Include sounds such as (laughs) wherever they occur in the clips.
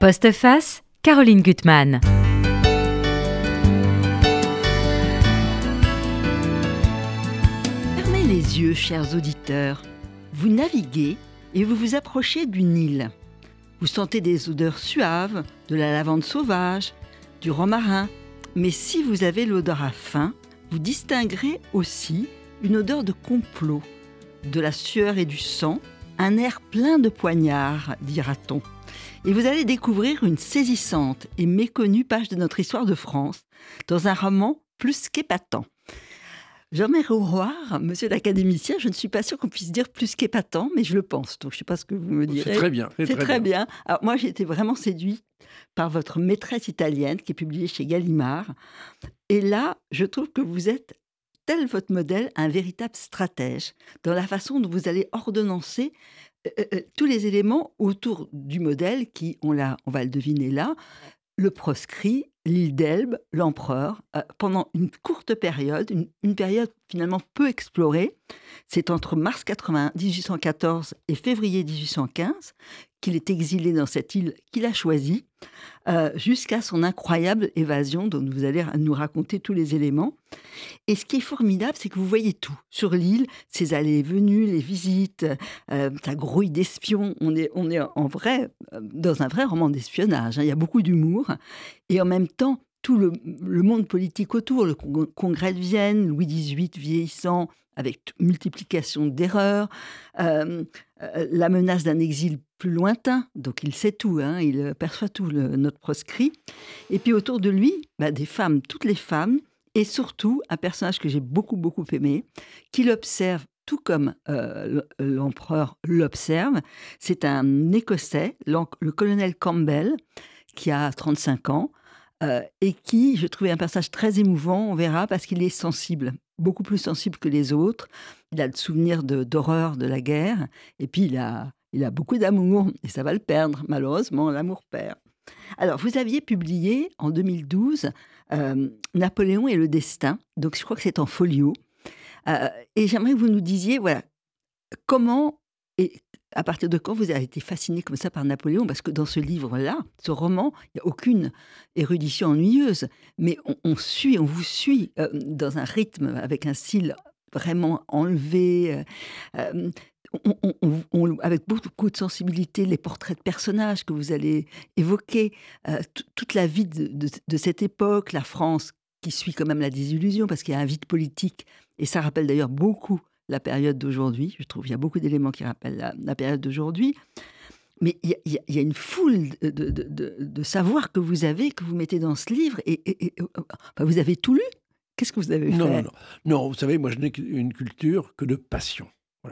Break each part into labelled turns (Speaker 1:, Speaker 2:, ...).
Speaker 1: Postface, Caroline Gutmann.
Speaker 2: Fermez les yeux, chers auditeurs. Vous naviguez et vous vous approchez d'une île. Vous sentez des odeurs suaves, de la lavande sauvage, du romarin. Mais si vous avez à faim, vous distinguerez aussi une odeur de complot, de la sueur et du sang, un air plein de poignards, dira-t-on et vous allez découvrir une saisissante et méconnue page de notre histoire de France dans un roman plus qu'épatant. Jean-Marie Rouroir, monsieur l'académicien, je ne suis pas sûr qu'on puisse dire plus qu'épatant, mais je le pense. Donc je ne sais pas ce que vous me direz.
Speaker 3: C'est très bien.
Speaker 2: C'est très, bien. Alors moi, j'ai été vraiment séduite par votre maîtresse italienne qui est publiée chez Gallimard. Et là, je trouve que vous êtes tel votre modèle, un véritable stratège dans la façon dont vous allez ordonnancer euh, euh, tous les éléments autour du modèle qui, on, on va le deviner là, le proscrit, l'île d'Elbe, l'empereur, euh, pendant une courte période, une, période finalement peu explorée, c'est entre mars 80, 1814 et février 1815 qu'il est exilé dans cette île qu'il a choisie, euh, jusqu'à son incroyable évasion dont vous allez nous raconter tous les éléments. Et ce qui est formidable, c'est que vous voyez tout sur l'île, ses allées et venues, les visites, euh, sa grouille d'espions. On est, on est en vrai, euh, dans un vrai roman d'espionnage. Hein. Il y a beaucoup d'humour. Et en même temps, tout le, monde politique autour, le congrès de Vienne, Louis XVIII vieillissant, avec multiplication d'erreurs, euh, euh, la menace d'un exil plus lointain, donc il sait tout, hein, il perçoit tout, le, notre proscrit. Et puis autour de lui, bah, des femmes, toutes les femmes, et surtout un personnage que j'ai beaucoup, beaucoup aimé, qui l'observe tout comme euh, l'empereur l'observe. C'est un Écossais, le colonel Campbell, qui a 35 ans, et qui, je trouvais un personnage très émouvant, on verra, parce qu'il est sensible beaucoup plus sensible que les autres. Il a le souvenir d'horreur de, la guerre. Et puis, il a, il a beaucoup d'amour. Et ça va le perdre, malheureusement, l'amour perd. Alors, vous aviez publié en 2012 euh, Napoléon et le destin. Donc, je crois que c'est en folio. Euh, et j'aimerais que vous nous disiez, voilà, comment et à partir de quand vous avez été fasciné comme ça par Napoléon? Parce que dans ce livre-là, ce roman, il n'y a aucune érudition ennuyeuse, mais on, suit, on vous suit euh, dans un rythme, avec un style vraiment enlevé. Euh, euh, avec beaucoup de sensibilité, les portraits de personnages que vous allez évoquer, toute la vie de, cette époque, la France qui suit quand même la désillusion, parce qu'il y a un vide politique, et ça rappelle d'ailleurs beaucoup la période d'aujourd'hui. Je trouve qu'il y a beaucoup d'éléments qui rappellent la, période d'aujourd'hui. Mais il y, a une foule de, de, savoir que vous avez, que vous mettez dans ce livre. Et, vous avez tout lu? Qu'est-ce que vous avez fait?
Speaker 3: non, non, non. vous savez, moi, je n'ai qu'une culture que de passion.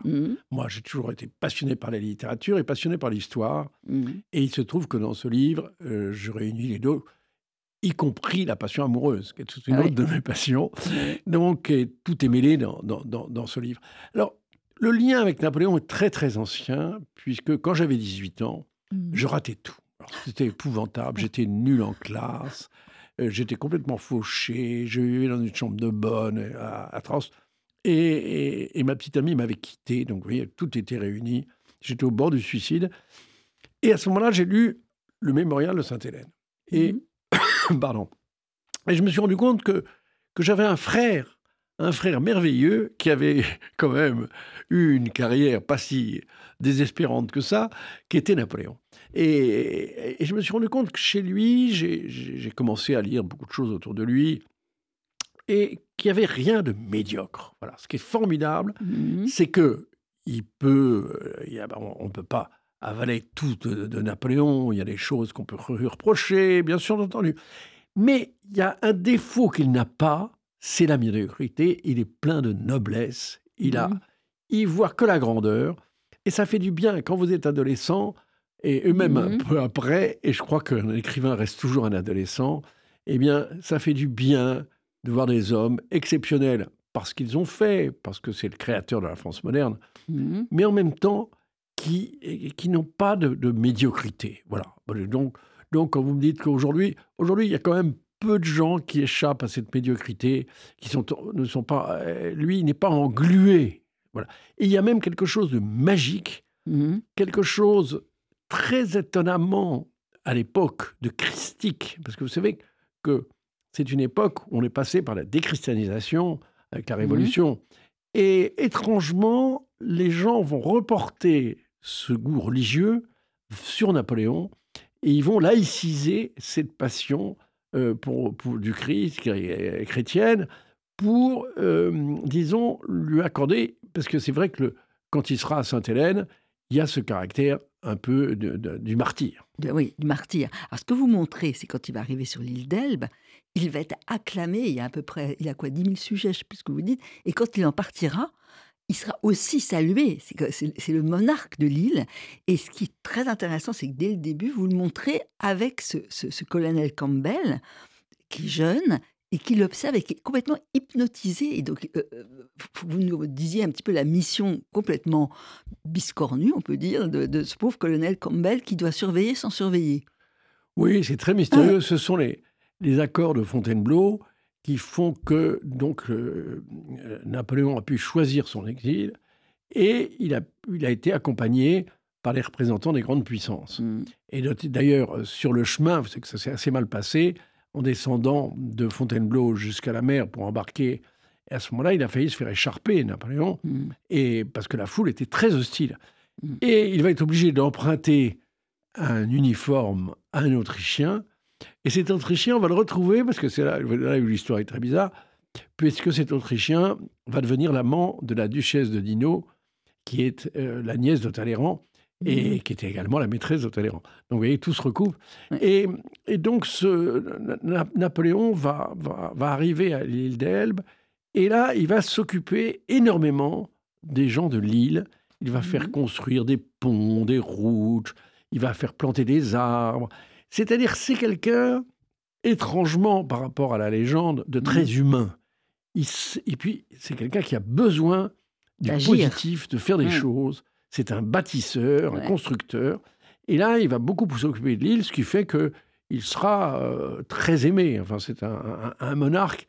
Speaker 3: Mmh. Moi, j'ai toujours été passionné par la littérature et passionné par l'histoire. Mmh. Et il se trouve que dans ce livre, euh, je réunis les deux y compris la passion amoureuse, qui est toute une ah autre de mes passions. Donc, tout est mêlé dans, dans, ce livre. Alors, le lien avec Napoléon est très, très ancien, puisque quand j'avais 18 ans, mmh. je ratais tout. C'était épouvantable, j'étais nul en classe, euh, j'étais complètement fauché, je vivais dans une chambre de bonne, euh, atroce. Et, et, ma petite amie m'avait quitté, donc vous voyez, tout était réuni. J'étais au bord du suicide. Et à ce moment-là, j'ai lu le mémorial de Sainte-Hélène. Et mmh. (coughs) Pardon. Et je me suis rendu compte que, que j'avais un frère, un frère merveilleux qui avait (laughs) quand même eu une carrière pas si désespérante que ça, qui était Napoléon. Et, je me suis rendu compte que chez lui, j'ai commencé à lire beaucoup de choses autour de lui et qu'il n'y avait rien de médiocre. Voilà. Ce qui est formidable, mmh c'est que il peut, euh, on ne peut pas avaler tout de, Napoléon. Il y a des choses qu'on peut lui reprocher, bien sûr, entendu. Mais il y a un défaut qu'il n'a pas, c'est la médiocrité. Il est plein de noblesse. Il a, mmh. il voit que la grandeur. Et ça fait du bien quand vous êtes adolescent, et même un mmh. peu après, et je crois qu'un écrivain reste toujours un adolescent, eh bien, ça fait du bien de voir des hommes exceptionnels parce qu'ils ont fait, parce que c'est le créateur de la France moderne, mmh. mais en même temps, qui, qui n'ont pas de, médiocrité. Voilà. Donc, donc, quand vous me dites qu'aujourd'hui, aujourd'hui, il y a quand même peu de gens qui échappent à cette médiocrité, qui sont, ne sont pas. Euh, lui, il n'est pas englué. Voilà. Et il y a même quelque chose de magique, mmh quelque chose très étonnamment à l'époque de christique, parce que vous savez que c'est une époque où on est passé par la déchristianisation avec la mmh Révolution. Et étrangement, les gens vont reporter ce goût religieux sur Napoléon et ils vont laïciser cette passion euh, pour, du Christ chrétienne pour, euh, disons, lui accorder, parce que c'est vrai que quand il sera à Sainte-Hélène, il y a ce caractère un peu du martyr.
Speaker 2: oui, du martyr. Alors, ce que vous montrez, c'est quand il va arriver sur l'île d'Elbe, il va être acclamé, il y a à peu près, il a quoi, 10 000 sujets, je sais plus ce que vous dites, et quand il en partira, il sera aussi salué. C'est le monarque de l'île. Et ce qui est très intéressant, c'est que dès le début, vous le montrez avec ce, colonel Campbell, qui est jeune et qui l'observe et qui est complètement hypnotisé. Et donc, euh, euh, vous nous disiez un petit peu la mission complètement biscornue, on peut dire, de, ce pauvre colonel Campbell qui doit surveiller sans surveiller.
Speaker 3: Oui, c'est très mystérieux. Ce sont les, les accords de Fontainebleau qui font que donc euh, Napoléon a pu choisir son exil et il a, il a été accompagné par les représentants des grandes puissances. Mm. Et d'ailleurs, sur le chemin, c'est que ça s'est assez mal passé, en descendant de Fontainebleau jusqu'à la mer pour embarquer. Et à ce moment-là, il a failli se faire écharper, Napoléon, mm. et parce que la foule était très hostile. Mm. Et il va être obligé d'emprunter un uniforme à un Autrichien et cet Autrichien, on va le retrouver, parce que c'est là, où l'histoire est très bizarre, puisque cet Autrichien va devenir l'amant de la duchesse de Dino, qui est euh, la nièce de Talleyrand, et mmh. qui était également la maîtresse de Talleyrand. Donc vous voyez, tout se recoupe. Et, donc ce, Napoléon va, va, arriver à l'île d'Elbe, et là, il va s'occuper énormément des gens de l'île. Il va faire mmh. construire des ponts, des routes, il va faire planter des arbres, c'est-à-dire, c'est quelqu'un, étrangement par rapport à la légende, de très mmh. humain. et puis, c'est quelqu'un qui a besoin du positif, de faire des mmh. choses. C'est un bâtisseur, un constructeur. Et là, il va beaucoup s'occuper de l'île, ce qui fait qu'il sera euh, très aimé. Enfin, c'est un, monarque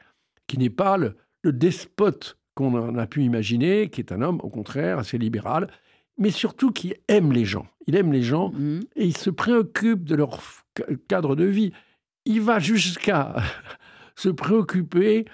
Speaker 3: qui n'est pas le, despote qu'on a pu imaginer, qui est un homme, au contraire, assez libéral, mais surtout qui aime les gens. Il aime les gens mmh. et il se préoccupe de leur cadre de vie. Il va jusqu'à (laughs) se préoccuper.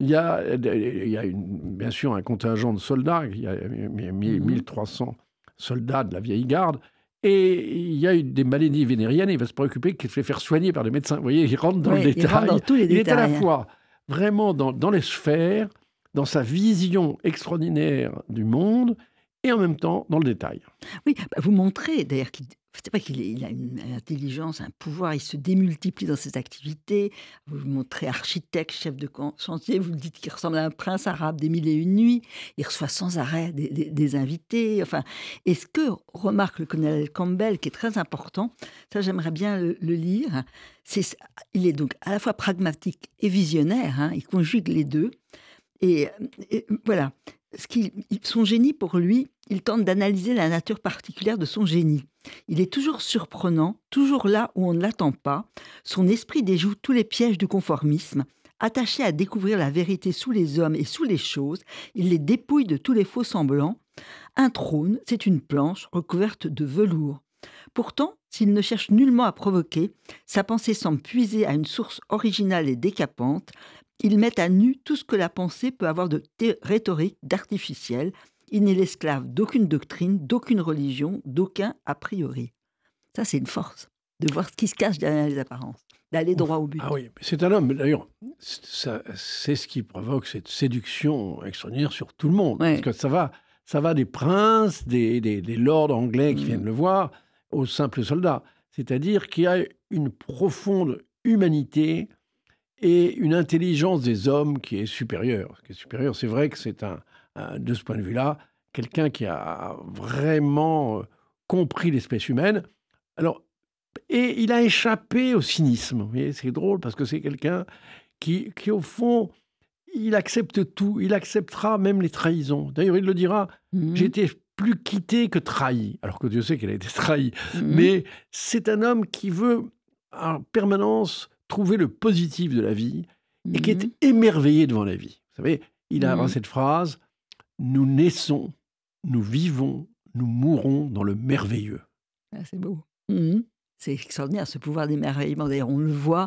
Speaker 3: Il y a, il y a une, bien sûr un contingent de soldats, il y a 1300 mmh. soldats de la vieille garde, et il y a des maladies vénériennes, il va se préoccuper qu'il se fait faire soigner par des médecins. Vous voyez, il rentre dans le détail. Il, est à la fois vraiment dans, dans les sphères, dans sa vision extraordinaire du monde, et en même temps dans le détail.
Speaker 2: Oui, bah, vous montrez d'ailleurs qu'il c'est pas qu'il a une intelligence, un pouvoir, il se démultiplie dans ses activités. Vous le montrez architecte, chef de chantier, vous le dites qu'il ressemble à un prince arabe des mille et une nuits. Il reçoit sans arrêt des, invités. Enfin, et ce que remarque le colonel Campbell, qui est très important, ça j'aimerais bien le, lire, c'est il est donc à la fois pragmatique et visionnaire. Hein, il conjugue les deux. et voilà son génie, pour lui, il tente d'analyser la nature particulière de son génie. Il est toujours surprenant, toujours là où on ne l'attend pas. Son esprit déjoue tous les pièges du conformisme. Attaché à découvrir la vérité sous les hommes et sous les choses, il les dépouille de tous les faux semblants. Un trône, c'est une planche recouverte de velours. Pourtant, s'il ne cherche nullement à provoquer, sa pensée semble puiser à une source originale et décapante, il met à nu tout ce que la pensée peut avoir de rhétorique, d'artificiel. Il n'est l'esclave d'aucune doctrine, d'aucune religion, d'aucun a priori. Ça, c'est une force, de voir ce qui se cache derrière les apparences, d'aller droit au but.
Speaker 3: Ah oui, c'est un homme, d'ailleurs, c'est ce qui provoque cette séduction extraordinaire sur tout le monde. Parce que ça va, ça va des princes, des, lords anglais qui mmh. viennent le voir, aux simples soldats. C'est-à-dire qu'il y a une profonde humanité et une intelligence des hommes qui est supérieure. Qui est supérieur, c'est vrai que c'est un, de ce point de vue-là, quelqu'un qui a vraiment euh, compris l'espèce humaine. Alors, et il a échappé au cynisme. Vous voyez, c'est drôle parce que c'est quelqu'un qui, qui, au fond, il accepte tout. Il acceptera même les trahisons. D'ailleurs, il le dira mmh. J'ai été plus quitté que trahi. Alors que Dieu sait qu'il a été (laughs) trahi. Mmh. Mais c'est un homme qui veut en permanence trouver le positif de la vie et qui est mmh émerveillé devant la vie. Vous savez, il a mmh cette phrase Nous naissons, nous vivons, nous mourons dans le merveilleux.
Speaker 2: Ah, c'est beau. Mmh C'est extraordinaire, ce pouvoir d'émerveillement. D'ailleurs, on le voit,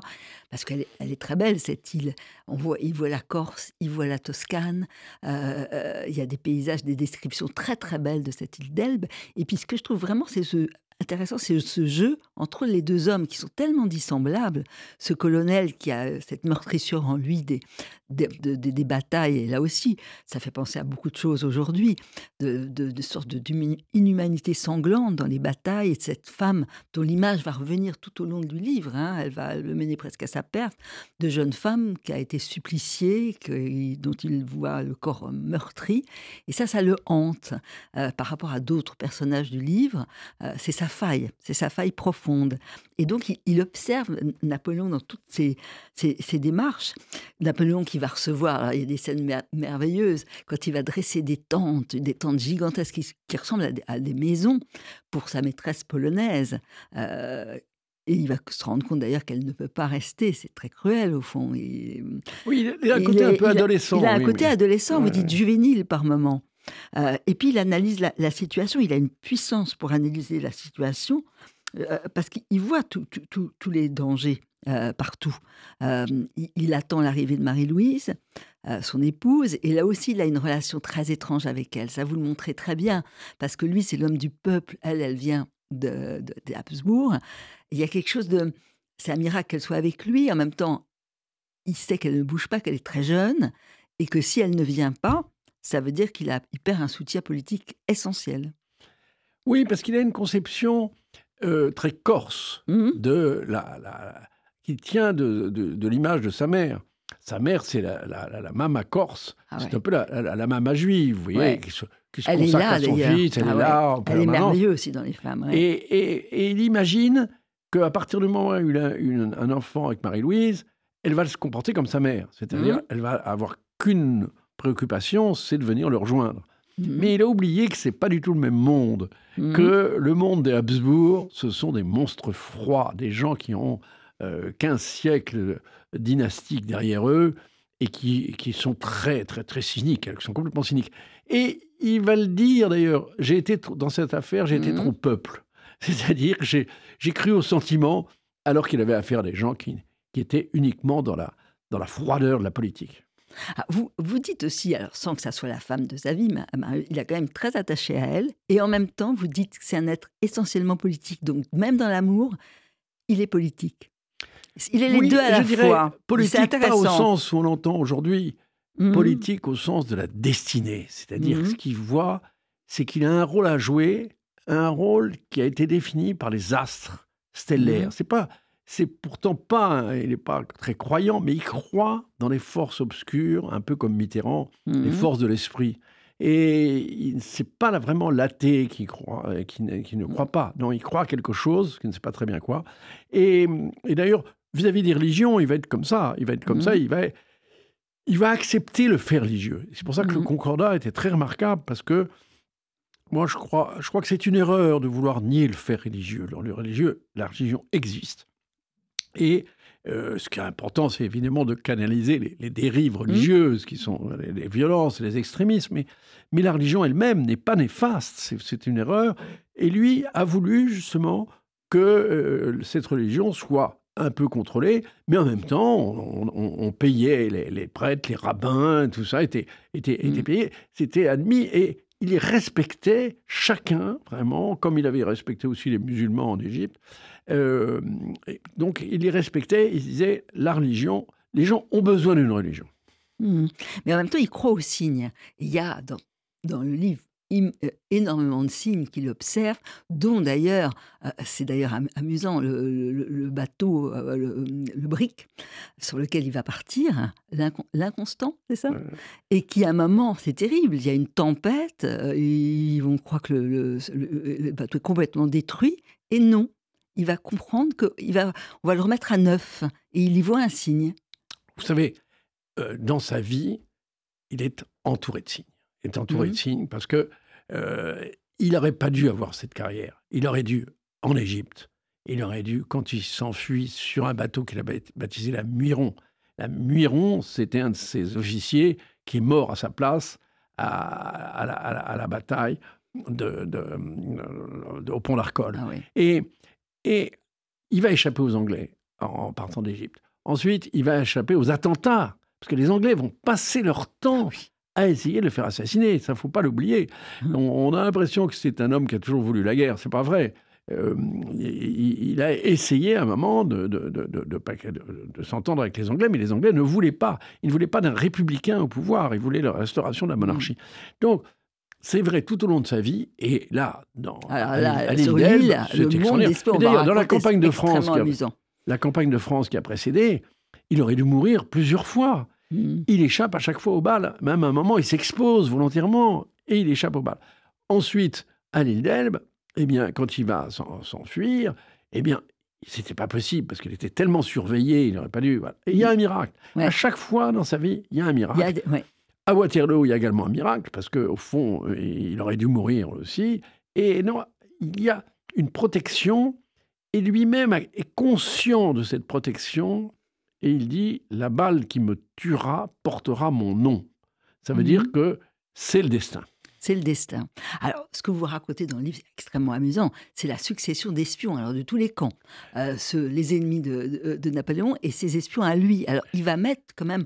Speaker 2: parce qu'elle elle est très belle, cette île. On voit, il voit la Corse, il voit la Toscane. Euh, euh, il y a des paysages, des descriptions très, très belles de cette île d'Elbe. Et puis, ce que je trouve vraiment, c'est ce intéressant, c'est ce jeu entre les deux hommes qui sont tellement dissemblables. Ce colonel qui a cette meurtrissure en lui des, des, batailles, et là aussi, ça fait penser à beaucoup de choses aujourd'hui, de, de, sortes d'inhumanité sanglante dans les batailles, et cette femme dont l'image va revenir tout au long du livre, hein. elle va le mener presque à sa perte, de jeune femme qui a été suppliciée, dont il voit le corps meurtri, et ça, ça le hante euh, par rapport à d'autres personnages du livre. Euh, c'est sa faille, c'est sa faille profonde. Et donc, il, observe Napoléon dans toutes ses, démarches. Napoléon qui va recevoir, il y a des scènes merveilleuses, quand il va dresser des tentes, des tentes gigantesques qui, ressemblent à des, maisons pour sa maîtresse polonaise. Euh, et il va se rendre compte d'ailleurs qu'elle ne peut pas rester. C'est très cruel au fond.
Speaker 3: oui, il a un côté un peu adolescent.
Speaker 2: Il a, un côté adolescent, vous dites juvénile par moment. Euh, et puis il analyse la, situation. Il a une puissance pour analyser la situation euh, parce qu'il voit tous les dangers euh, partout. Il, attend l'arrivée de Marie-Louise, son épouse, et là aussi, il a une relation très étrange avec elle. Ça vous le montrez très bien, parce que lui, c'est l'homme du peuple, elle, elle vient de, de, Habsbourg. Il y a quelque chose de... C'est un miracle qu'elle soit avec lui. En même temps, il sait qu'elle ne bouge pas, qu'elle est très jeune, et que si elle ne vient pas, ça veut dire qu'il perd un soutien politique essentiel.
Speaker 3: Oui, parce qu'il a une conception euh, très corse mmh de la, qui tient de, de, l'image de sa mère. Sa mère, c'est la, la, mama corse. Ah c'est un peu la, mama juive, vous voyez, qui se,
Speaker 2: elle consacre est là,
Speaker 3: à son fils, elle ah est là.
Speaker 2: Elle est merveilleuse aussi dans les femmes.
Speaker 3: Et, et, et, il imagine qu'à partir du moment où il a un enfant avec Marie-Louise, elle va se comporter comme sa mère. C'est-à-dire, mmh. elle va avoir qu'une préoccupation, c'est de venir le rejoindre. Mhm. Mais il a oublié que c'est pas du tout le même monde, mhm. que le monde des Habsbourg, ce sont des monstres froids, des gens qui ont 15 euh, siècles dynastiques derrière eux et qui, qui sont très, très, très cyniques, qui sont complètement cyniques. Et il va le dire d'ailleurs, j'ai été dans cette affaire, j'ai été mhm. trop peuple. (laughs) C'est-à-dire que j'ai cru au sentiment alors qu'il avait affaire à des gens qui, qui étaient uniquement dans la, dans la froideur de la politique.
Speaker 2: Ah, vous, vous dites aussi, alors sans que ça soit la femme de sa vie, il est quand même très attaché à elle, et en même temps, vous dites que c'est un être essentiellement politique. Donc même dans l'amour, il est politique. Il est les deux à la fois.
Speaker 3: Politique pas au sens où on l'entend aujourd'hui, mmh. politique au sens de la destinée. C'est-à-dire mmh. ce qu'il voit, c'est qu'il a un rôle à jouer, un rôle qui a été défini par les astres stellaires. Mmh. C'est pas c'est pourtant pas, il n'est pas très croyant, mais il croit dans les forces obscures, un peu comme Mitterrand, les mmh forces de l'esprit. Et c'est pas vraiment l'athée qui, croit, euh, qui, qui, ne croit pas. Non, il croit quelque chose, qui ne sait pas très bien quoi. Et, d'ailleurs, vis-à-vis des religions, il va être comme ça. Il va être comme ça. Mmh il va, il va accepter le fait religieux. C'est pour ça que le mmh Concordat était très remarquable parce que moi, je crois, je crois que c'est une erreur de vouloir nier le fait religieux. Dans le religieux, la religion existe. Et euh, ce qui est important, c'est évidemment de canaliser les, dérives mmh. religieuses, qui sont les, violences, les extrémismes. Mais, mais la religion elle-même n'est pas néfaste, c'est une erreur. Et lui a voulu justement que euh, cette religion soit un peu contrôlée, mais en même temps, on, payait les, prêtres, les rabbins, tout ça était, était, était mmh. payé, c'était admis. Et il respectait chacun, vraiment, comme il avait respecté aussi les musulmans en Égypte. Euh, donc, il les respectait, il disait, la religion, les gens ont besoin d'une religion.
Speaker 2: Mmh. Mais en même temps, il croit aux signes. Il y a dans, dans le livre énormément de signes qu'il observe, dont d'ailleurs, euh, c'est d'ailleurs amusant, le, bateau, le, brick sur lequel il va partir, l'inconstant, c'est ça? Et qui à un moment, c'est terrible, il y a une tempête, ils vont croire que le, bateau est complètement détruit, et non, il va comprendre qu'on va, on va le remettre à neuf, et il y voit un signe.
Speaker 3: Vous savez, dans sa vie, il est entouré de signes est entouré de mmh. signes parce que euh, il n'aurait pas dû avoir cette carrière. Il aurait dû, en Égypte, il aurait dû, quand il s'enfuit sur un bateau qu'il a baptisé la Muiron. La Muiron, c'était un de ses officiers qui est mort à sa place à, la, bataille de, au pont d'Arcole. Ah et, et il va échapper aux Anglais en partant d'Égypte. Ensuite, il va échapper aux attentats, parce que les Anglais vont passer leur temps à essayer de le faire assassiner. Ça, faut pas l'oublier. Mmh. On, a l'impression que c'est un homme qui a toujours voulu la guerre. C'est pas vrai. Euh, il, a essayé à un moment de, de, de, s'entendre avec les Anglais, mais les Anglais ne voulaient pas. Ils ne voulaient pas d'un républicain au pouvoir, ils voulaient la restauration de la monarchie. Mmh. Donc, c'est vrai tout au long de sa vie, et là, dans,
Speaker 2: Alors là, à, l'île c'est extraordinaire.
Speaker 3: D'ailleurs, dans la campagne de France, a, la campagne de France qui a précédé, il aurait dû mourir plusieurs fois. Mmh. Il échappe à chaque fois au bal. Même à un moment, il s'expose volontairement et il échappe au bal. Ensuite, à l'île d'Elbe, eh bien, quand il va s'enfuir, eh bien, c'était pas possible parce qu'il était tellement surveillé, il n'aurait pas dû. Et il y a un miracle. À chaque fois dans sa vie, il y a un miracle. À Waterloo, il y a également un miracle parce qu'au fond, il aurait dû mourir aussi. Et non, il y a une protection et lui-même est conscient de cette protection et il dit La balle qui me tuera portera mon nom. Ça veut dire mhm. que c'est le destin.
Speaker 2: C'est le destin. Alors, ce que vous racontez dans le livre, c'est extrêmement amusant. C'est la succession d'espions, alors de tous les camps, euh, les ennemis de, Napoléon et ses espions à lui. Alors, il va mettre quand même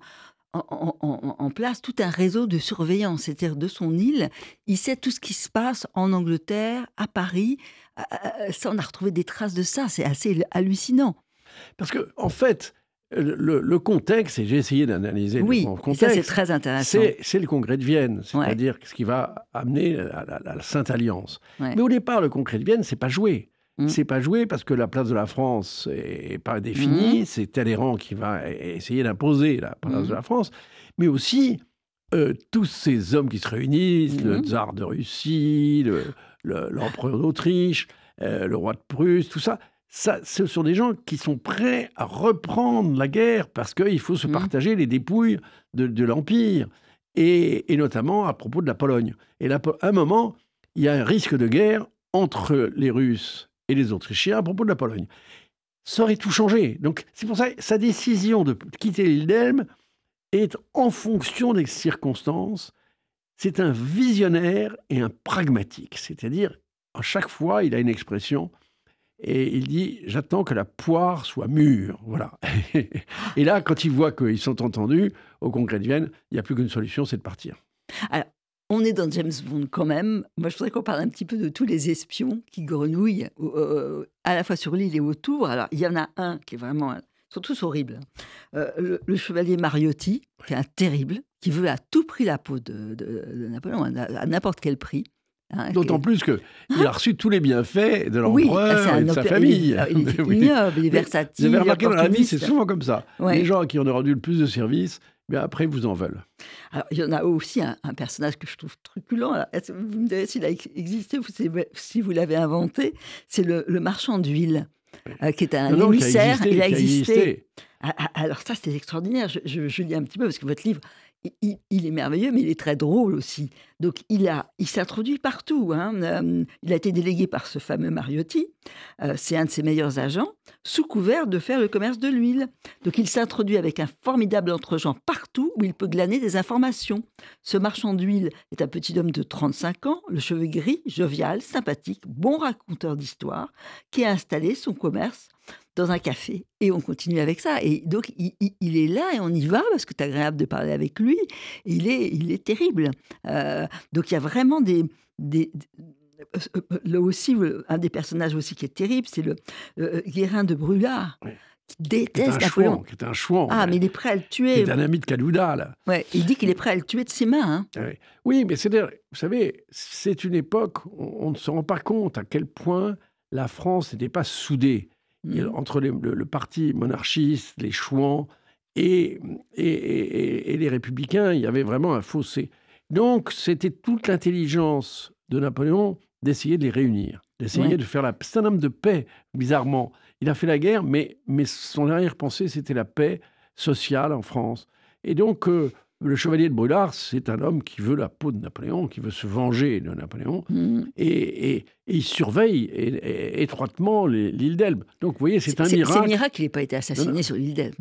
Speaker 2: en, place tout un réseau de surveillance, c'est-à-dire de son île. Il sait tout ce qui se passe en Angleterre, à Paris. Euh, euh, ça, on a retrouvé des traces de ça. C'est assez hallucinant.
Speaker 3: Parce que, en fait, le, contexte, et j'ai essayé d'analyser
Speaker 2: oui,
Speaker 3: le contexte.
Speaker 2: ça c'est très intéressant.
Speaker 3: C'est le congrès de Vienne, c'est-à-dire ce qui va amener à la, Sainte Alliance. Mais au départ, le congrès de Vienne, c'est pas joué. Mm. C'est pas joué parce que la place de la France est pas définie. Mm. C'est Talleyrand qui va essayer d'imposer la place de mm. la France, mais aussi euh, tous ces hommes qui se réunissent, le tsar de Russie, l'empereur d'Autriche, euh, le roi de Prusse, tout ça ça, ce sont des gens qui sont prêts à reprendre la guerre parce qu'il faut se mmh. partager les dépouilles de, l'Empire, et, notamment à propos de la Pologne. Et à un moment, il y a un risque de guerre entre les Russes et les Autrichiens à propos de la Pologne. Ça aurait tout changé. Donc c'est pour ça que sa décision de quitter l'île d'Elbe est en fonction des circonstances. C'est un visionnaire et un pragmatique. C'est-à-dire, à chaque fois, il a une expression et il dit J'attends que la poire soit mûre. Voilà. (laughs) et là, quand il voit qu'ils sont entendus au congrès de Vienne, il n'y a plus qu'une solution c'est de partir.
Speaker 2: Alors, on est dans James Bond quand même. Moi, je voudrais qu'on parle un petit peu de tous les espions qui grenouillent à la fois sur l'île et autour. Alors, il y en a un qui est vraiment. Ils sont tous horribles. Euh, le, chevalier Mariotti, qui est un terrible, qui veut à tout prix la peau de, Napoléon, à n'importe quel prix.
Speaker 3: Hein, D'autant plus qu'il a reçu tous les bienfaits de l'empereur et de sa famille.
Speaker 2: Il, est (laughs) ignoble, il est versatile.
Speaker 3: Vous avez remarqué dans la vie, c'est souvent comme ça. Les gens qui en ont rendu le plus de services, bien après, vous en veulent.
Speaker 2: Alors, il y en a aussi un, personnage que je trouve truculent. vous me direz s'il a existé ou si vous l'avez inventé? C'est le, marchand d'huile, euh, qui est un émissaire.
Speaker 3: il a existé.
Speaker 2: Ah, ah, alors ça, c'est extraordinaire. Je, je, je, lis un petit peu parce que votre livre il, est merveilleux, mais il est très drôle aussi. Donc, il, a, il s'introduit partout. Hein. Euh, il a été délégué par ce fameux Mariotti. Euh, c'est un de ses meilleurs agents, sous couvert de faire le commerce de l'huile. Donc, il s'introduit avec un formidable entre-gens partout où il peut glaner des informations. Ce marchand d'huile est un petit homme de 35 ans, le cheveu gris, jovial, sympathique, bon raconteur d'histoire, qui a installé son commerce dans un café. Et on continue avec ça. Et donc, il, est là et on y va parce que c'est agréable de parler avec lui. Il est, il est terrible. Euh, donc, il y a vraiment des, Là aussi, un des personnages aussi qui est terrible, c'est le euh, Guérin de Brûlard. Qui déteste Napoléon.
Speaker 3: Qui est un chouan.
Speaker 2: Ah, mais il est prêt à le tuer.
Speaker 3: C'est un ami de Calouda, là.
Speaker 2: Ouais, il dit qu'il est prêt à le tuer de ses mains.
Speaker 3: Hein. Ah oui, mais c'est vous savez, c'est une époque, où on ne se rend pas compte à quel point la France n'était pas soudée. Mmh. entre le, parti monarchiste, les chouans et, et, les républicains, il y avait vraiment un fossé. Donc, c'était toute l'intelligence de Napoléon d'essayer de les réunir, d'essayer de faire la... C'est un homme de paix, bizarrement. Il a fait la guerre, mais, mais son arrière-pensée, c'était la paix sociale en France. Et donc, euh, le chevalier de Brûlard, c'est un homme qui veut la peau de Napoléon, qui veut se venger de Napoléon, mmh. et, il surveille étroitement l'île d'Elbe. Donc, vous voyez, c'est un miracle.
Speaker 2: C'est un miracle qu'il n'ait pas été assassiné sur l'île d'Elbe.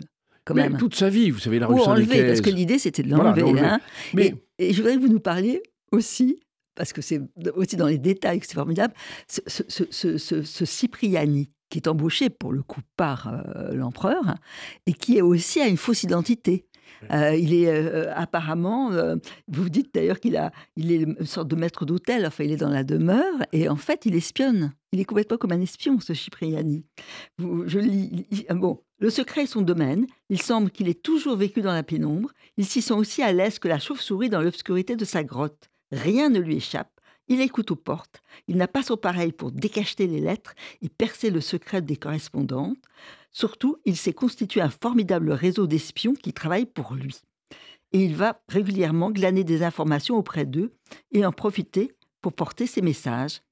Speaker 2: Quand même.
Speaker 3: toute sa vie, vous savez, la
Speaker 2: rue enlever, parce que l'idée, c'était de l'enlever. Hein. Mais... Et, je voudrais que vous nous parliez aussi, parce que c'est aussi dans les détails que c'est formidable, ce, ce, ce, ce Cipriani. qui est embauché pour le coup par euh, l'empereur et qui est aussi a une fausse identité. Euh, il est euh, apparemment, vous vous dites d'ailleurs qu'il a, il est une sorte de maître d'hôtel. Enfin, il est dans la demeure et en fait, il espionne. Il est complètement comme un espion, ce Cipriani. je lis. bon, le secret est son domaine. Il semble qu'il ait toujours vécu dans la pénombre. Il s'y sent aussi à l'aise que la chauve-souris dans l'obscurité de sa grotte. Rien ne lui échappe. Il écoute aux portes. Il n'a pas son pareil pour décacheter les lettres et percer le secret des correspondantes. Surtout, il s'est constitué un formidable réseau d'espions qui travaillent pour lui. Et il va régulièrement glaner des informations auprès d'eux et en profiter pour porter ses messages.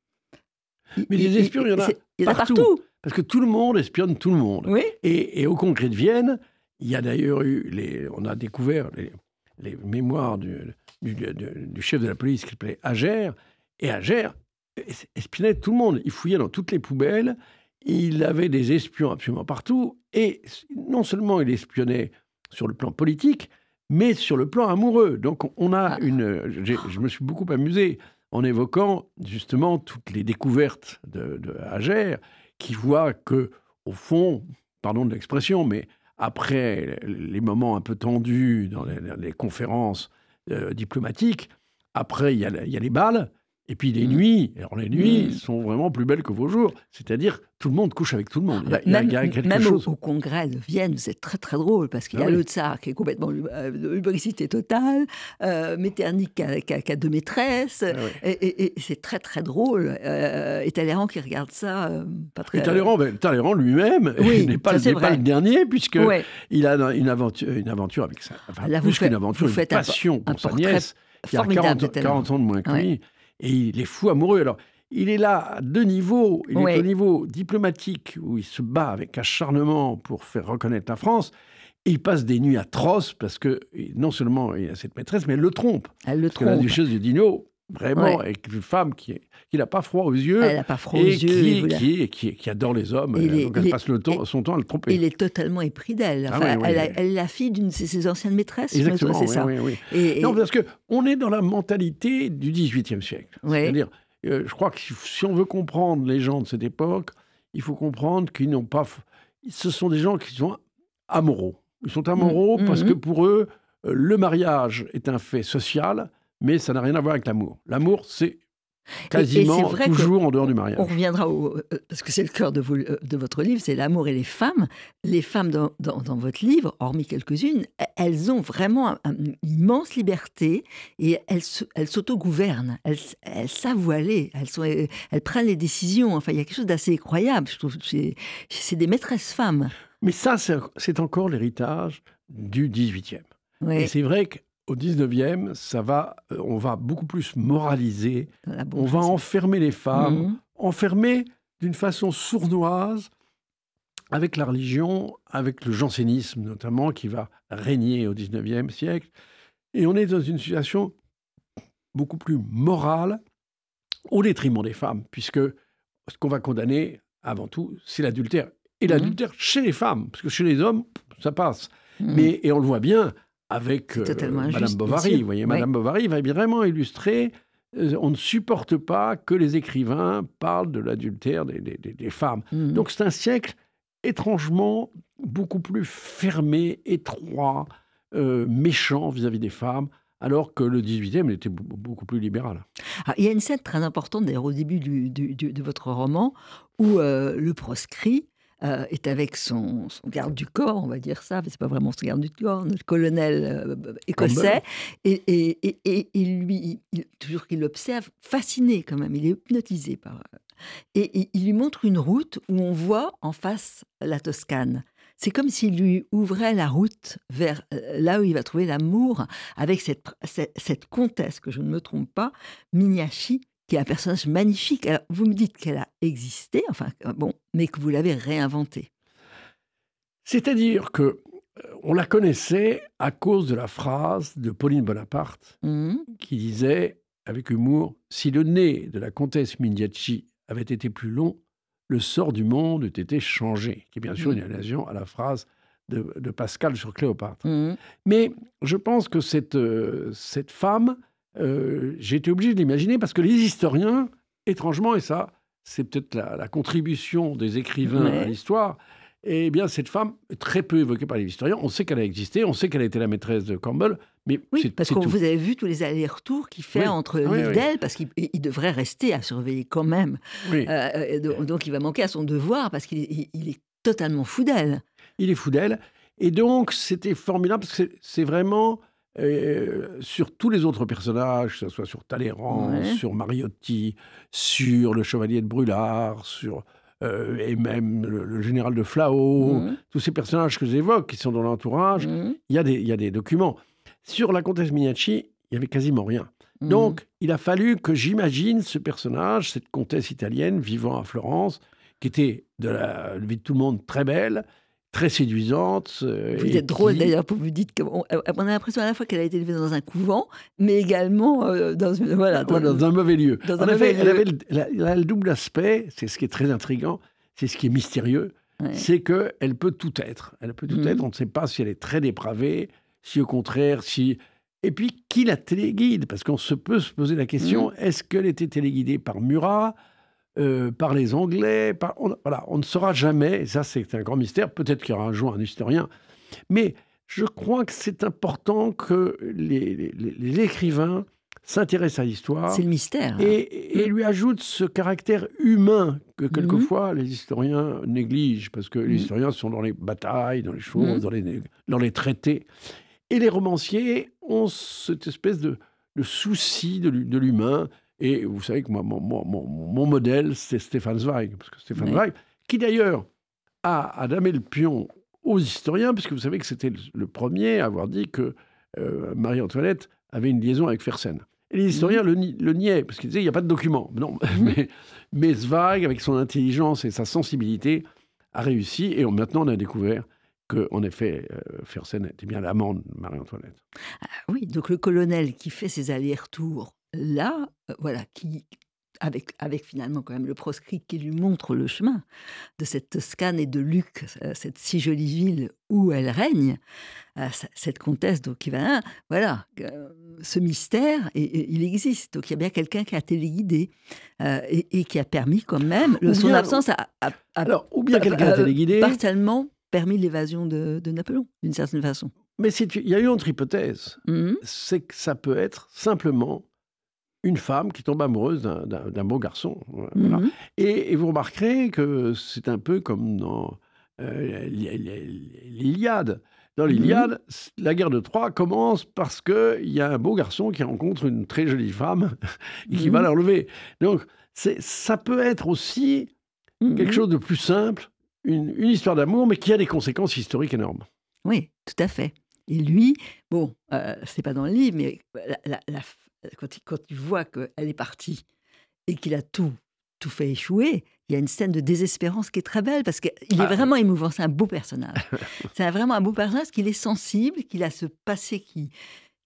Speaker 3: Mais les espions, il, y en a, il y en a partout. Parce que tout le monde espionne tout le monde.
Speaker 2: Oui.
Speaker 3: Et, au Congrès de Vienne, il y a d'ailleurs eu, les, on a découvert les, mémoires du, du, chef de la police qui s'appelait Agère, et Agère espionnait tout le monde. Il fouillait dans toutes les poubelles. Il avait des espions absolument partout. Et non seulement il espionnait sur le plan politique, mais sur le plan amoureux. Donc on a ah. une. Je me suis beaucoup amusé en évoquant justement toutes les découvertes de, de Agère, qui voit que, au fond, pardon de l'expression, mais après les moments un peu tendus dans les, conférences euh, diplomatiques, après il y, a, il y a les balles, et puis les mmh. nuits, alors les nuits mmh. sont vraiment plus belles que vos jours. C'est-à-dire, tout le monde couche avec tout le monde.
Speaker 2: Il y a, même, quelque chose. Au, congrès de Vienne, c'est très très drôle parce qu'il y a ah le tsar qui est complètement euh, lubricité totale, euh, Metternich qui a, deux maîtresses, ah et, c'est très très drôle. Euh, et Talleyrand qui regarde ça, euh, pas très.
Speaker 3: Et Talleyrand, ben, Talleyrand lui-même (laughs) n'est pas, le dernier puisque il a une aventure, une aventure avec ça. Enfin, plus qu'une aventure, une passion pour sa nièce qui a 40, 40, ans de moins que lui et il est fou amoureux. Alors, il est là à deux niveaux. Il est au niveau diplomatique, où il se bat avec acharnement pour faire reconnaître la France. Et il passe des nuits atroces parce que non seulement il a cette maîtresse, mais elle le trompe.
Speaker 2: Elle le
Speaker 3: parce trompe. Que la duchesse de Dino, vraiment, est une femme qui n'a pas froid aux yeux.
Speaker 2: Elle n'a pas froid aux yeux.
Speaker 3: Qui, qui, qui, adore les hommes. donc elle passe le temps, son temps à le tromper.
Speaker 2: Il est totalement épris d'elle. Ah elle, est la fille d'une de ses anciennes maîtresses.
Speaker 3: Exactement, c'est ça. Et, non, parce qu'on est dans la mentalité du XVIIIe siècle. C'est-à-dire, euh, je crois que si on veut comprendre les gens de cette époque, il faut comprendre qu'ils n'ont pas... Ce sont des gens qui sont amoureux. Ils sont amoureux mm, parce mm, que pour eux, euh, le mariage est un fait social mais ça n'a rien à voir avec l'amour. L'amour, c'est quasiment toujours en dehors du mariage.
Speaker 2: On reviendra au, euh, parce que c'est le cœur de, euh, de, votre livre, c'est l'amour et les femmes. Les femmes dans, dans, votre livre, hormis quelques-unes, elles ont vraiment une immense liberté et elles, elles s'autogouvernent, elles, elles savent où aller, elles, sont, elles, prennent les décisions. Enfin, il y a quelque chose d'assez incroyable, je trouve. C'est des maîtresses femmes.
Speaker 3: Mais ça, c'est encore l'héritage du 18e. Et c'est vrai que au 19e, ça va, euh, on va beaucoup plus moraliser, on va enfermer les femmes, mhm. enfermer d'une façon sournoise avec la religion, avec le jansénisme notamment, qui va régner au 19e siècle. Et on est dans une situation beaucoup plus morale au détriment des femmes, puisque ce qu'on va condamner avant tout, c'est l'adultère. Et mhm. l'adultère chez les femmes, parce que chez les hommes, ça passe. Mhm. Mais, et on le voit bien, avec euh, Madame Bovary. Vous voyez, Madame Bovary va vraiment illustrer euh, on ne supporte pas que les écrivains parlent de l'adultère des, femmes. Mhm. Donc c'est un siècle étrangement beaucoup plus fermé, étroit, euh, méchant vis-à-vis des femmes, alors que le 18e était beaucoup plus libéral.
Speaker 2: Ah, il y a une scène très importante, d'ailleurs, au début de votre roman, où le proscrit euh, est avec son, garde du corps, on va dire ça, mais c'est pas vraiment son garde du corps, notre colonel euh, écossais, et, et, et, et, lui, toujours qu'il l'observe, fasciné quand même, il est hypnotisé par. Euh, et, il lui montre une route où on voit en face la Toscane. C'est comme s'il lui ouvrait la route vers là où il va trouver l'amour avec cette, cette, cette, comtesse, que je ne me trompe pas, Miniachi, qui est un personnage magnifique. Alors, vous me dites qu'elle a existé, enfin, euh, bon, mais que vous l'avez réinventée.
Speaker 3: C'est-à-dire que euh, on la connaissait à cause de la phrase de Pauline Bonaparte mmh. qui disait avec humour Si le nez de la comtesse Mignacci avait été plus long, le sort du monde eût été changé. Qui est bien sûr une mmh. allusion à la phrase de, Pascal sur Cléopâtre. Mmh. Mais je pense que cette, euh, cette femme euh, j'ai été obligé de l'imaginer parce que les historiens, étrangement, et ça, c'est peut-être la, contribution des écrivains à l'histoire, eh bien, cette femme très peu évoquée par les historiens. On sait qu'elle a existé, on sait qu'elle a été la maîtresse de Campbell, mais
Speaker 2: oui, parce que vous avez vu tous les allers-retours qu'il fait entre l'île d'elle, parce qu'il devrait rester à surveiller quand même. Euh, euh, donc, il va manquer à son devoir parce qu'il est totalement fou d'elle.
Speaker 3: Il est fou d'elle, et donc c'était formidable parce que c'est vraiment euh, sur tous les autres personnages, que ce soit sur Talleyrand, sur Mariotti, sur le chevalier de Brulard, sur euh, et même le, général de Flao, mmh. tous ces personnages que j'évoque qui sont dans l'entourage, mmh. il y, a des, y a des documents. Sur la comtesse Minacci, il y avait quasiment rien. Mmh. Donc, il a fallu que j'imagine ce personnage, cette comtesse italienne vivant à Florence, qui était de la vie de tout le monde très belle, très séduisante.
Speaker 2: Euh, vous êtes drôle d'ailleurs, pour vous dites qu'on euh, on a l'impression à la fois qu'elle a été élevée dans un couvent, mais également euh, dans, une, voilà,
Speaker 3: dans, un mauvais lieu. Dans en effet, elle avait le, double aspect, c'est ce qui est très intrigant, c'est ce qui est mystérieux, c'est qu'elle peut tout être. Elle peut tout mhm. être, on ne sait pas si elle est très dépravée, si au contraire, si... Et puis, qui la téléguide? Parce qu'on se peut se poser la question, mhm. est-ce qu'elle était téléguidée par Murat? Euh, par les Anglais. on, voilà, on ne saura jamais, ça c'est un grand mystère, peut-être qu'il y aura un jour un historien, mais je crois que c'est important que les, écrivains s'intéressent à l'histoire.
Speaker 2: C'est le mystère.
Speaker 3: Et, lui ajoutent ce caractère humain que quelquefois mhm. les historiens négligent, parce que les mhm. historiens sont dans les batailles, dans les choses, dans, les, dans les traités. Et les romanciers ont cette espèce de, souci de l'humain, et vous savez que moi, mon, mon, modèle, c'est Stéphane Zweig. Parce que Stéphane Zweig, qui d'ailleurs a, a damé le pion aux historiens, puisque vous savez que c'était le, premier à avoir dit que euh, Marie-Antoinette avait une liaison avec Fersen. Et les historiens mhm. le, niaient, parce qu'ils disaient il n'y a pas de document. Non, mhm. (laughs) mais, mais, Zweig, avec son intelligence et sa sensibilité, a réussi. Et maintenant, on a découvert qu'en effet, euh, Fersen était bien l'amant de Marie-Antoinette.
Speaker 2: Ah oui, donc le colonel qui fait ses allers-retours là, euh, voilà, qui, avec, avec finalement quand même le proscrit qui lui montre le chemin de cette Toscane et de Luc, euh, cette si jolie ville où elle règne, euh, cette comtesse donc qui va, voilà, ce mystère, et, il existe. Donc il y a bien quelqu'un qui a téléguidé et, qui a permis quand même, son absence a,
Speaker 3: alors ou bien quelqu'un a téléguidé,
Speaker 2: partiellement permis l'évasion de, Napoléon d'une certaine façon.
Speaker 3: Mais il y a une autre hypothèse, mmh c'est que ça peut être simplement une femme qui tombe amoureuse d'un beau garçon. Mhm. Et, vous remarquerez que c'est un peu comme dans euh, l'Iliade. Dans l'Iliade, mhm. la guerre de Troie commence parce qu'il y a un beau garçon qui rencontre une très jolie femme et (laughs) qui va mhm. la relever. Donc, ça peut être aussi quelque chose de plus simple, une, histoire d'amour, mais qui a des conséquences historiques énormes.
Speaker 2: Oui, tout à fait. Et lui, bon, euh, c'est pas dans le livre, mais la, quand il, quand il voit qu'elle est partie et qu'il a tout, tout fait échouer, il y a une scène de désespérance qui est très belle parce qu'il est ah. vraiment émouvant. C'est un beau personnage. (laughs) c'est vraiment un beau personnage qu'il est sensible, qu'il a ce passé qui,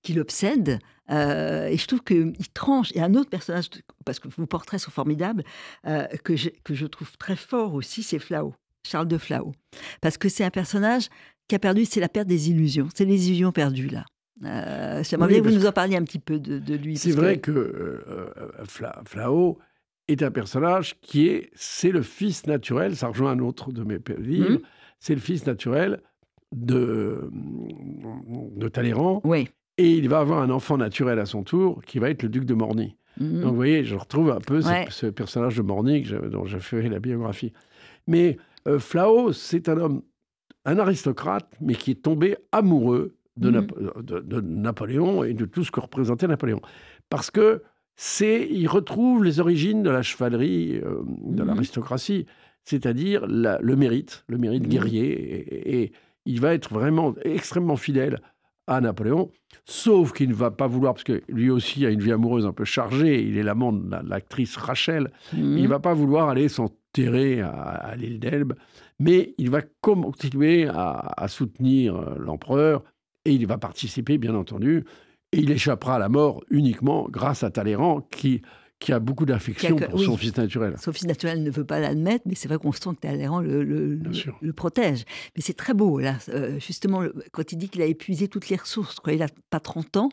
Speaker 2: qui l'obsède. Euh, et je trouve qu'il tranche. A un autre personnage, parce que vos portraits sont formidables, euh, que, je, que je trouve très fort aussi, c'est Flao, Charles de Flao. Parce que c'est un personnage qui a perdu, c'est la perte des illusions. C'est les illusions perdues, là. Euh, J'aimerais bien que vous nous en parliez un petit peu de, lui.
Speaker 3: C'est vrai que, euh, euh Flao est un personnage qui est, c'est le fils naturel, ça rejoint un autre de mes livres, mmh. c'est le fils naturel de, de Talleyrand.
Speaker 2: Oui.
Speaker 3: Et il va avoir un enfant naturel à son tour, qui va être le duc de Morny. Mmh. Donc vous voyez, je retrouve un peu ce, personnage de Morny dont j'ai fait la biographie. Mais euh, Flao, c'est un homme, un aristocrate, mais qui est tombé amoureux Mhm. de, Napoléon et de tout ce que représentait Napoléon. Parce que c'est, il retrouve les origines de la chevalerie, euh, de mhm. l'aristocratie, c'est-à-dire le mérite, le mérite mhm. guerrier, et, il va être vraiment extrêmement fidèle à Napoléon, sauf qu'il ne va pas vouloir, parce que lui aussi a une vie amoureuse un peu chargée, il est l'amant de l'actrice Rachel, il ne va pas vouloir aller s'enterrer à, l'île d'Elbe, mais il va continuer à soutenir euh, l'empereur, et il va participer, bien entendu, et il échappera à la mort uniquement grâce à Talleyrand, qui, qui a beaucoup d'affection pour son fils naturel.
Speaker 2: Son fils naturel ne veut pas l'admettre, mais c'est vrai qu'on sent que Talleyrand le, le, le, protège. Mais c'est très beau, là, euh, justement, quand il dit qu'il a épuisé toutes les ressources, quoi, il n'a pas 30 ans,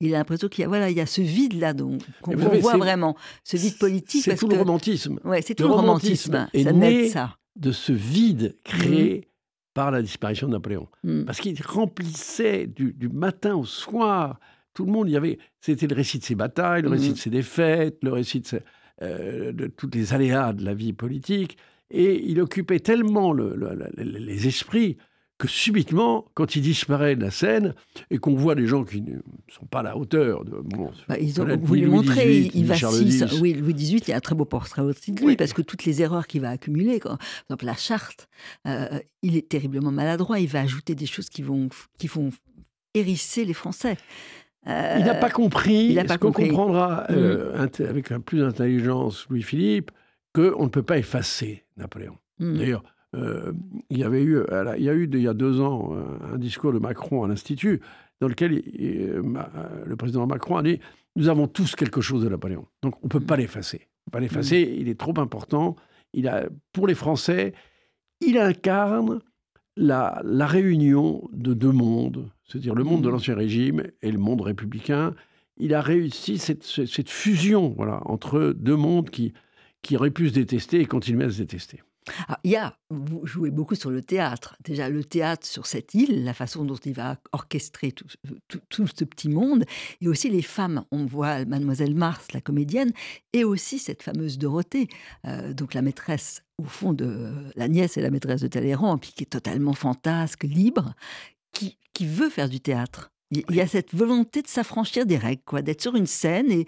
Speaker 2: il a l'impression qu'il y a, voilà, il y a ce vide-là qu'on voit vraiment, ce vide politique.
Speaker 3: C'est tout le romantisme.
Speaker 2: Ouais, c'est tout le, romantisme.
Speaker 3: ça né ça. de ce vide créé mmh. Par la disparition de Napoléon. Mmh. Parce qu'il remplissait du, du matin au soir tout le monde y avait. C'était le récit de ses batailles, le récit mmh. de ses défaites, le récit de, euh, de tous les aléas de la vie politique. Et il occupait tellement les esprits que subitement, quand il disparaît de la scène et qu'on voit des gens qui ne sont pas à la haueur de.
Speaker 2: Bon, bah, ils ont voulu montrer, il, va Oui, Louis XVIII, il y a un très beau portrait aussi de lui, parce que toutes les erreurs qu'il va accumuler, par exemple la charte, euh, il est terriblement maladroit, il va ajouter des choses qui vont, qui vont hérisser les Français
Speaker 3: il n'a pas compris, il ce qu'on comprendra mm. euh, avec plus d'intelligence Louis-Philippe, qu'on ne peut pas effacer Napoléon. Mm. D'ailleurs, euh, il y avait eu, il y a eu il y a deux ans un discours de Macron à l'Institut dans lequel le président Macron a dit nous avons tous quelque chose de Napoléon, donc on ne peut pas mm. l'effacer. Pas l'effacer, il est trop important. Il a, pour les Français, il incarne la, la réunion de deux mondes, c'est-à-dire le monde de mmh. l'Ancien Régime et le monde républicain. Il a réussi cette, fusion voilà, entre deux mondes qui, qui auraient pu se détester et continuer à se détester.
Speaker 2: Ah, il y a, vous jouez beaucoup sur le théâtre. Déjà, le théâtre sur cette île, la façon dont il va orchestrer tout, tout, ce petit monde, et aussi les femmes. On voit Mademoiselle Mars, la comédienne, et aussi cette fameuse Dorothée, euh, donc la maîtresse, au fond, de la nièce et la maîtresse de Talleyrand, puis qui est totalement fantasque, libre, qui, qui veut faire du théâtre. Il y a cette volonté de s'affranchir des règles, quoi, d'être sur une scène et,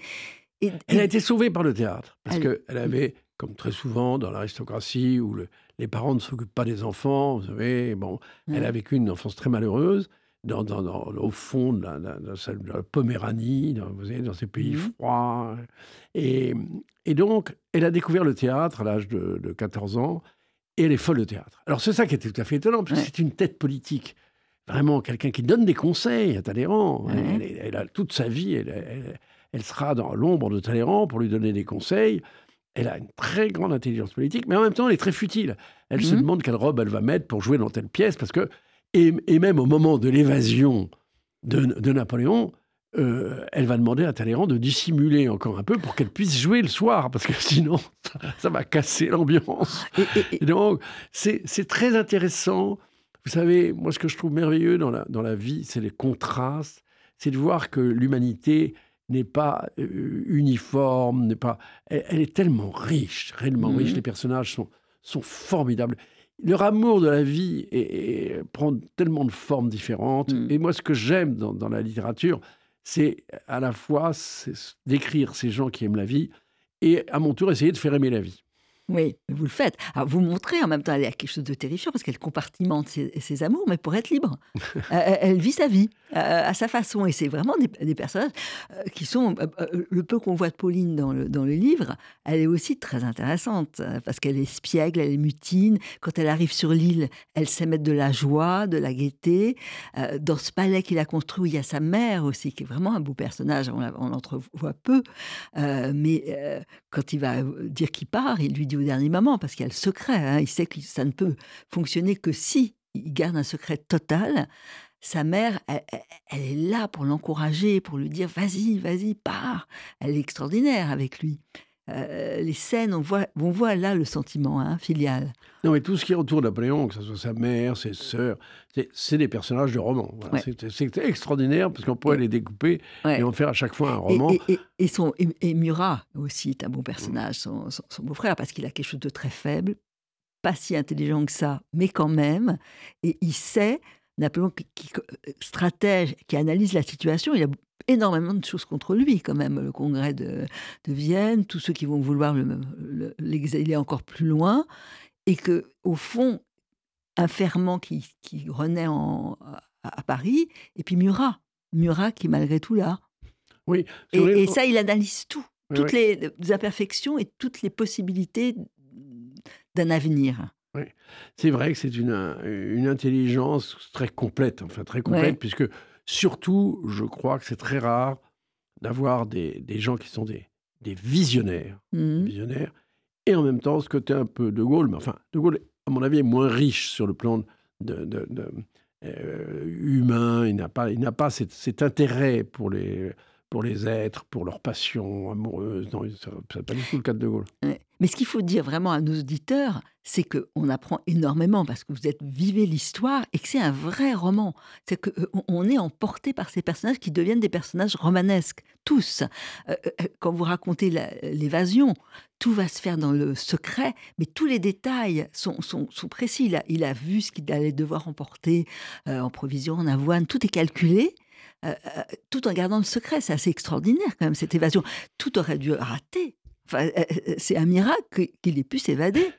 Speaker 3: Elle a été sauvée par le théâtre, parce qu'elle avait comme très souvent dans l'aristocratie où les parents ne s'occupent pas des enfants, vous savez, bon, elle a vécu une enfance très malheureuse. Dans, au fond de la, Poméranie, dans, vous savez, dans ces pays mmh. froids. Et, et, donc, elle a découvert le théâtre à l'âge de, 14 ans, et elle est folle de théâtre. Alors, c'est ça qui était tout à fait étonnant, parce que c'est une tête politique. Vraiment, quelqu'un qui donne des conseils à Talleyrand. Elle, a toute sa vie, elle, elle sera dans l'ombre de Talleyrand pour lui donner des conseils. Elle a une très grande intelligence politique, mais en même temps, elle est très futile. Elle se mhm. demande quelle robe elle va mettre pour jouer dans telle pièce, parce que, et, même au moment de l'évasion de, Napoléon, euh, elle va demander à Talleyrand de dissimuler encore un peu pour qu'elle puisse jouer le soir, parce que (laughs) sinon, ça, va casser l'ambiance. donc, c'est très intéressant. Vous savez, moi, ce que je trouve merveilleux dans la, dans la vie, c'est les contrastes, c'est de voir que l'humanité n'est pas euh, uniforme, n'est pas. Elle, est tellement riche, réellement riche. Mmh. Les personnages sont, sont formidables. Leur amour de la vie prend tellement de formes différentes. Mmh. Et moi, ce que j'aime dans, dans, la littérature, c'est à la fois d'écrire ces gens qui aiment la vie et à mon tour essayer de faire aimer la vie.
Speaker 2: Oui, vous le faites. Alors, vous montrez en même temps, elle a quelque chose de terrifiant parce qu'elle compartimente ses, amours, mais pour être libre. (laughs) Euh, elle, vit sa vie euh, à sa façon. Et c'est vraiment des, personnages euh, qui sont. le peu qu'on voit de Pauline dans le, dans le livre, elle est aussi très intéressante parce qu'elle est espiègle, elle est mutine. Quand elle arrive sur l'île, elle sait mettre de la joie, de la gaieté. dans ce palais qu'il a construit, il y a sa mère aussi, qui est vraiment un beau personnage. On, on l'entrevoit peu. mais quand il va dire qu'il part, il lui dit dernier moment, parce qu'il y a le secret. Hein. il sait que ça ne peut fonctionner que si il garde un secret total. Sa mère, elle, est là pour l'encourager, pour lui dire vas-y, vas-y, pars. Elle est extraordinaire avec lui. Euh, les scènes, on voit, on voit là le sentiment hein, filial.
Speaker 3: Non, mais tout ce qui est autour de Napoléon, que ce soit sa mère, ses sœurs, c'est des personnages de roman. C'est extraordinaire parce qu'on pourrait les découper et en faire à chaque fois un roman.
Speaker 2: Et, son, et, Murat aussi est un bon personnage, son, beau-frère, parce qu'il a quelque chose de très faible, pas si intelligent que ça, mais quand même. Et il sait, Napoléon, qui, euh, stratège, qui analyse la situation, il a énormément de choses contre lui, quand même. Le congrès de, Vienne, tous ceux qui vont vouloir l'exiler encore plus loin, et que, au fond, un ferment qui, renaît en, à, Paris, et puis Murat. Murat qui, malgré tout, là.
Speaker 3: Oui.
Speaker 2: Et, ça, il analyse tout, toutes les imperfections et toutes les possibilités d'un avenir.
Speaker 3: Oui. C'est vrai que c'est une, une intelligence très complète, enfin très complète, puisque Surtout, je crois que c'est très rare d'avoir des, gens qui sont des, des visionnaires, mmh. visionnaires, et en même temps ce côté un peu de Gaulle, mais enfin, de Gaulle, à mon avis, est moins riche sur le plan de, euh, humain, il n'a pas, il n'a pas cet, intérêt pour les, pour les êtres, pour leur passion amoureuse. Non, ce n'est pas du tout le cas de De Gaulle.
Speaker 2: Mais ce qu'il faut dire vraiment à nos auditeurs, c'est qu'on apprend énormément parce que vous êtes vivez l'histoire et que c'est un vrai roman. C'est qu'on est emporté par ces personnages qui deviennent des personnages romanesques, tous. quand vous racontez l'évasion, tout va se faire dans le secret, mais tous les détails sont, sont, précis. Il a, il a, vu ce qu'il allait devoir emporter en provision, en avoine, tout est calculé. Tout en gardant le secret, c'est assez extraordinaire quand même cette évasion. Tout aurait dû rater, euh, euh, c'est un miracle qu'il ait pu s'évader. (laughs)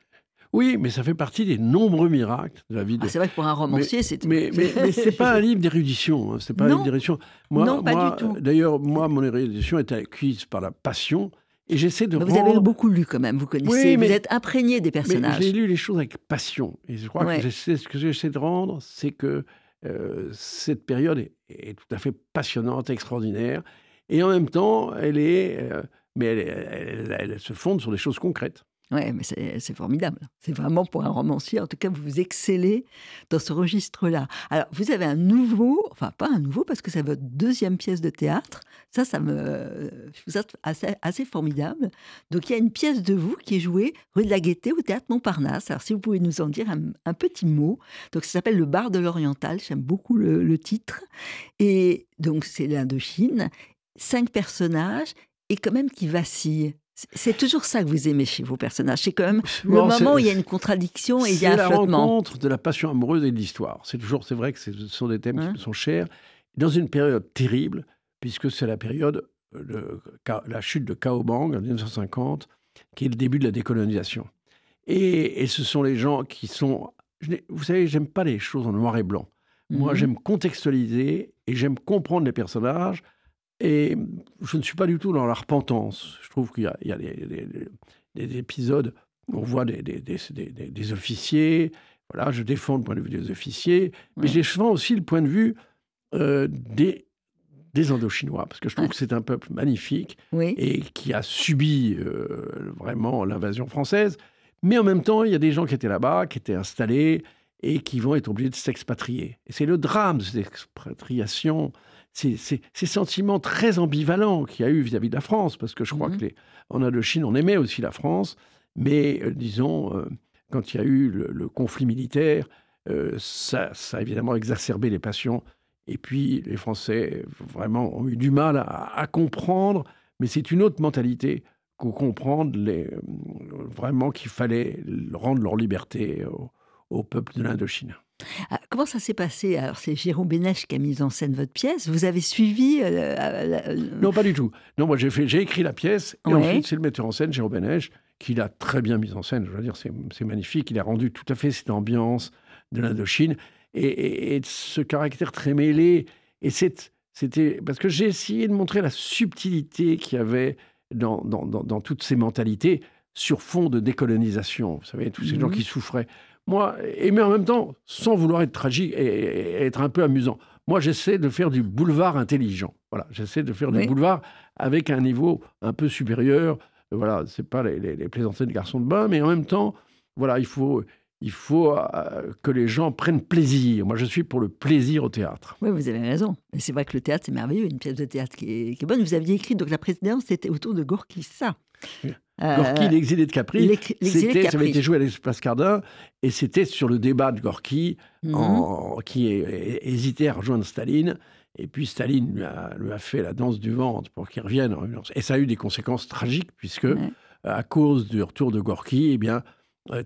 Speaker 3: Oui, mais ça fait partie des nombreux miracles de la vie de...
Speaker 2: Ah, c'est vrai que pour un romancier, c'est...
Speaker 3: Mais, mais, mais, c'est pas (laughs) un livre d'érudition. Hein, c'est pas un livre d'érudition.
Speaker 2: Moi, non, pas du tout.
Speaker 3: D'ailleurs, moi, mon érudition est acquise par la passion. Et j'essaie de
Speaker 2: Vous avez beaucoup lu quand même, vous connaissez, vous êtes imprégné des personnages.
Speaker 3: J'ai lu les choses avec passion. Et je crois que ce que j'essaie de rendre, c'est que euh, cette période est, tout à fait passionnante, extraordinaire. Et en même temps, elle est mais elle, se fonde sur des choses concrètes.
Speaker 2: Oui, mais c'est formidable. C'est vraiment pour un romancier, en tout cas, vous excellez dans ce registre-là. Alors, vous avez un nouveau, enfin pas un nouveau, parce que c'est votre deuxième pièce de théâtre. Ça, ça me, vous êtes assez, assez formidable. Donc, il y a une pièce de vous qui est jouée rue de la Gaîté au théâtre Montparnasse. Alors, si vous pouvez nous en dire un, petit mot. Donc, ça s'appelle Le Bar de l'Oriental. J'aime beaucoup le, le titre. Et donc, c'est l'Indochine. Cinq personnages et quand même qui vacille. C'est toujours ça que vous aimez chez vos personnages. C'est quand même le moment où il y a une contradiction et il y a un
Speaker 3: flottement. C'est la rencontre de la passion amoureuse et de l'histoire. C'est toujours, c'est vrai que ce sont des thèmes qui me sont chers. Dans une période terrible, puisque c'est la période de la chute de Kaobang en 1950, qui est le début de la décolonisation. Et, et ce sont les gens qui sont. Vous savez, j'aime pas les choses en noir et blanc. Moi, mhm. j'aime contextualiser et j'aime comprendre les personnages et je ne suis pas du tout dans la repentance. Je trouve qu'il y a, des, épisodes où on voit des, officiers. Voilà, je défends le point de vue des officiers, mais je défends aussi le point de vue euh, des, des Indochinois, parce que je trouve que c'est un peuple magnifique et qui a subi euh, vraiment l'invasion française. Mais en même temps, il y a des gens qui étaient là-bas, qui étaient installés et qui vont être obligés de s'expatrier. Et c'est le drame de cette expatriation ces, sentiments très ambivalents qu'il y a eu vis-à-vis de la France, parce que je crois mmh que les, en Chine, on aimait aussi la France, mais euh, disons, euh, quand il y a eu le, conflit militaire, ça, ça, a évidemment exacerbé les passions. Et puis, les Français, vraiment, ont eu du mal à, comprendre, mais c'est une autre mentalité qu'au comprendre les, vraiment qu'il fallait rendre leur liberté au, au peuple de l'Indochine.
Speaker 2: Ah, comment ça s'est passé? Alors, c'est Jérôme Bénèche qui a mis en scène votre pièce. Vous avez suivi euh,
Speaker 3: Non, pas du tout. Non, moi, j'ai, fait, j'ai écrit la pièce. Et ensuite, c'est le metteur en scène, Jérôme Bénèche, qui l'a très bien mise en scène. Je veux dire, c'est, magnifique. Il a rendu tout à fait cette ambiance de l'Indochine et, et, ce caractère très mêlé. Et c'était parce que j'ai essayé de montrer la subtilité qu'il y avait dans, dans, dans, toutes ces mentalités sur fond de décolonisation. Vous savez, tous ces gens mmh qui souffraient. Moi, et mais en même temps, sans vouloir être tragique et, être un peu amusant. Moi, j'essaie de faire du boulevard intelligent. Voilà, j'essaie de faire du boulevard avec un niveau un peu supérieur. Voilà, c'est pas les, les, plaisanteries de garçons de bain, mais en même temps, voilà, il faut, il faut euh, que les gens prennent plaisir. Moi, je suis pour le plaisir au théâtre.
Speaker 2: Oui, vous avez raison. Et c'est vrai que le théâtre, c'est merveilleux. Une pièce de théâtre qui est, qui est bonne. Vous aviez écrit, donc la présidence, c'était autour de Gorky, ça.
Speaker 3: Euh, Gorky, l'exilé de Capri, c'était, ça avait été joué à l'espace Cardin, et c'était sur le débat de Gorky, mhm. qui hésitait à rejoindre Staline. Et puis Staline lui a, fait la danse du ventre pour qu'il revienne. Et ça a eu des conséquences tragiques, puisque à cause du retour de Gorky, eh bien,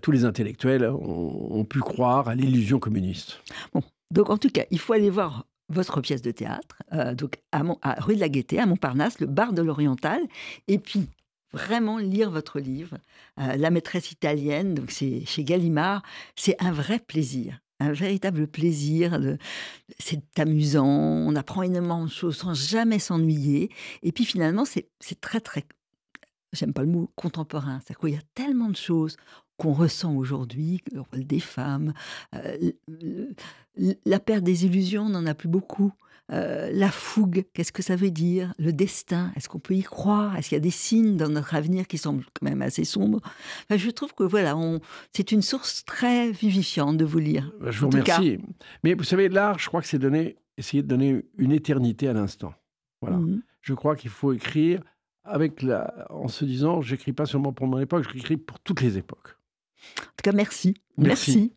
Speaker 3: tous les intellectuels ont, pu croire à l'illusion communiste.
Speaker 2: Bon, donc en tout cas, il faut aller voir votre pièce de théâtre, euh, donc à, rue de la Gaîté, à Montparnasse, le bar de l'Oriental, et puis vraiment lire votre livre, euh, La maîtresse italienne, donc c'est chez Gallimard, c'est un vrai plaisir, un véritable plaisir. C'est amusant, on apprend énormément de choses sans jamais s'ennuyer. Et puis finalement, c'est très, très, j'aime pas le mot contemporain, c'est qu'il y a tellement de choses qu'on ressent aujourd'hui, le rôle des femmes, euh, la perte des illusions, on n'en a plus beaucoup. euh, la fougue, qu'est-ce que ça veut dire? Le destin, est-ce qu'on peut y croire? Est-ce qu'il y a des signes dans notre avenir qui semblent quand même assez sombres? Je trouve que voilà, c'est une source très vivifiante de vous lire.
Speaker 3: Bah, je vous remercie. Mais vous savez, l'art, je crois que c'est donner, essayer de donner une éternité à l'instant. Voilà. Mmh. Je crois qu'il faut écrire avec la, en se disant, j'écris pas seulement pour mon époque, j'écris pour toutes les époques.
Speaker 2: En tout cas, merci. merci.